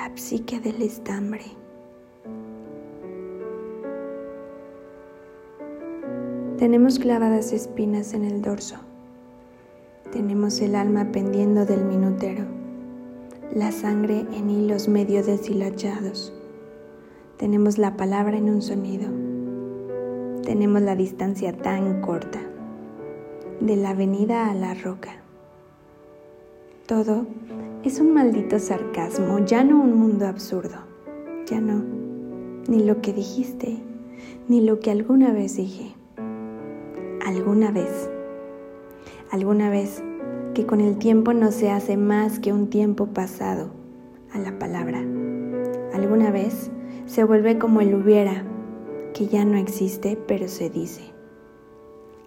La psique del estambre. Tenemos clavadas espinas en el dorso. Tenemos el alma pendiendo del minutero, la sangre en hilos medio deshilachados. Tenemos la palabra en un sonido. Tenemos la distancia tan corta, de la avenida a la roca. Todo es un maldito sarcasmo, ya no un mundo absurdo, ya no, ni lo que dijiste, ni lo que alguna vez dije. Alguna vez, alguna vez que con el tiempo no se hace más que un tiempo pasado a la palabra. Alguna vez se vuelve como el hubiera, que ya no existe, pero se dice.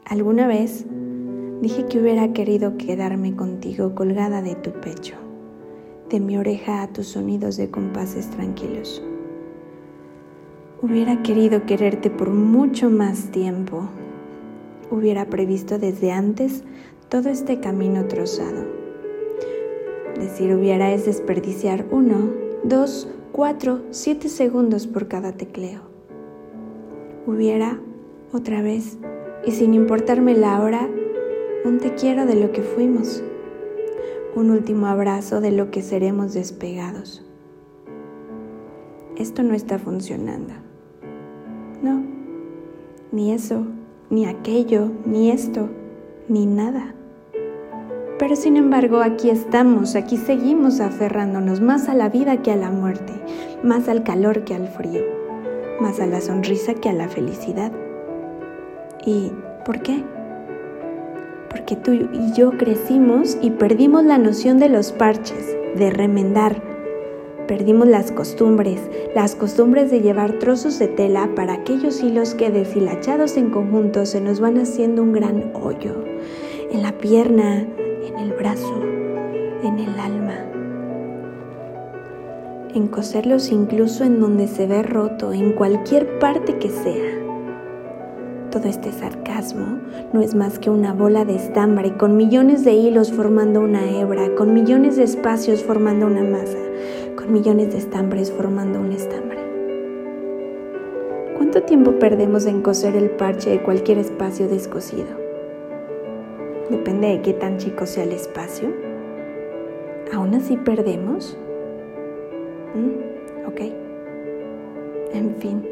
Alguna vez dije que hubiera querido quedarme contigo colgada de tu pecho de mi oreja a tus sonidos de compases tranquilos. Hubiera querido quererte por mucho más tiempo. Hubiera previsto desde antes todo este camino trozado. Decir hubiera es desperdiciar uno, dos, cuatro, siete segundos por cada tecleo. Hubiera, otra vez, y sin importarme la hora, un te quiero de lo que fuimos un último abrazo de lo que seremos despegados. Esto no está funcionando. No, ni eso, ni aquello, ni esto, ni nada. Pero sin embargo, aquí estamos, aquí seguimos aferrándonos más a la vida que a la muerte, más al calor que al frío, más a la sonrisa que a la felicidad. ¿Y por qué? Porque tú y yo crecimos y perdimos la noción de los parches, de remendar. Perdimos las costumbres, las costumbres de llevar trozos de tela para aquellos hilos que deshilachados en conjunto se nos van haciendo un gran hoyo, en la pierna, en el brazo, en el alma. En coserlos incluso en donde se ve roto, en cualquier parte que sea. Todo este sarcasmo no es más que una bola de estambre con millones de hilos formando una hebra, con millones de espacios formando una masa, con millones de estambres formando un estambre. ¿Cuánto tiempo perdemos en coser el parche de cualquier espacio descosido? Depende de qué tan chico sea el espacio. ¿Aún así perdemos? ¿Mm? Ok. En fin,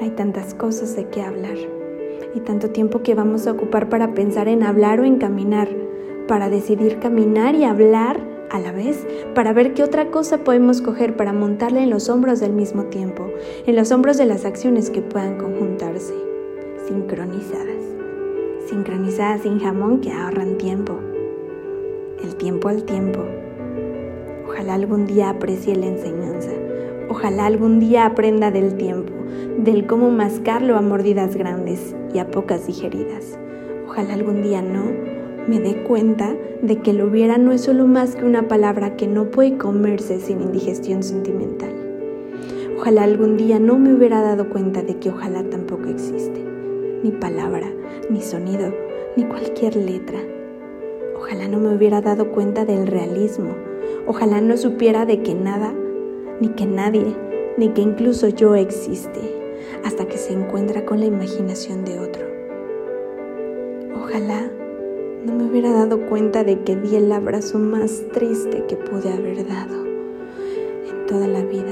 hay tantas cosas de qué hablar y tanto tiempo que vamos a ocupar para pensar en hablar o en caminar, para decidir caminar y hablar a la vez, para ver qué otra cosa podemos coger para montarle en los hombros del mismo tiempo, en los hombros de las acciones que puedan conjuntarse, sincronizadas, sincronizadas sin jamón que ahorran tiempo, el tiempo al tiempo. Ojalá algún día aprecie la enseñanza, ojalá algún día aprenda del tiempo del cómo mascarlo a mordidas grandes y a pocas digeridas. Ojalá algún día no me dé cuenta de que lo hubiera no es solo más que una palabra que no puede comerse sin indigestión sentimental. Ojalá algún día no me hubiera dado cuenta de que ojalá tampoco existe, ni palabra, ni sonido, ni cualquier letra. Ojalá no me hubiera dado cuenta del realismo. Ojalá no supiera de que nada, ni que nadie, ni que incluso yo existe hasta que se encuentra con la imaginación de otro. Ojalá no me hubiera dado cuenta de que di el abrazo más triste que pude haber dado en toda la vida.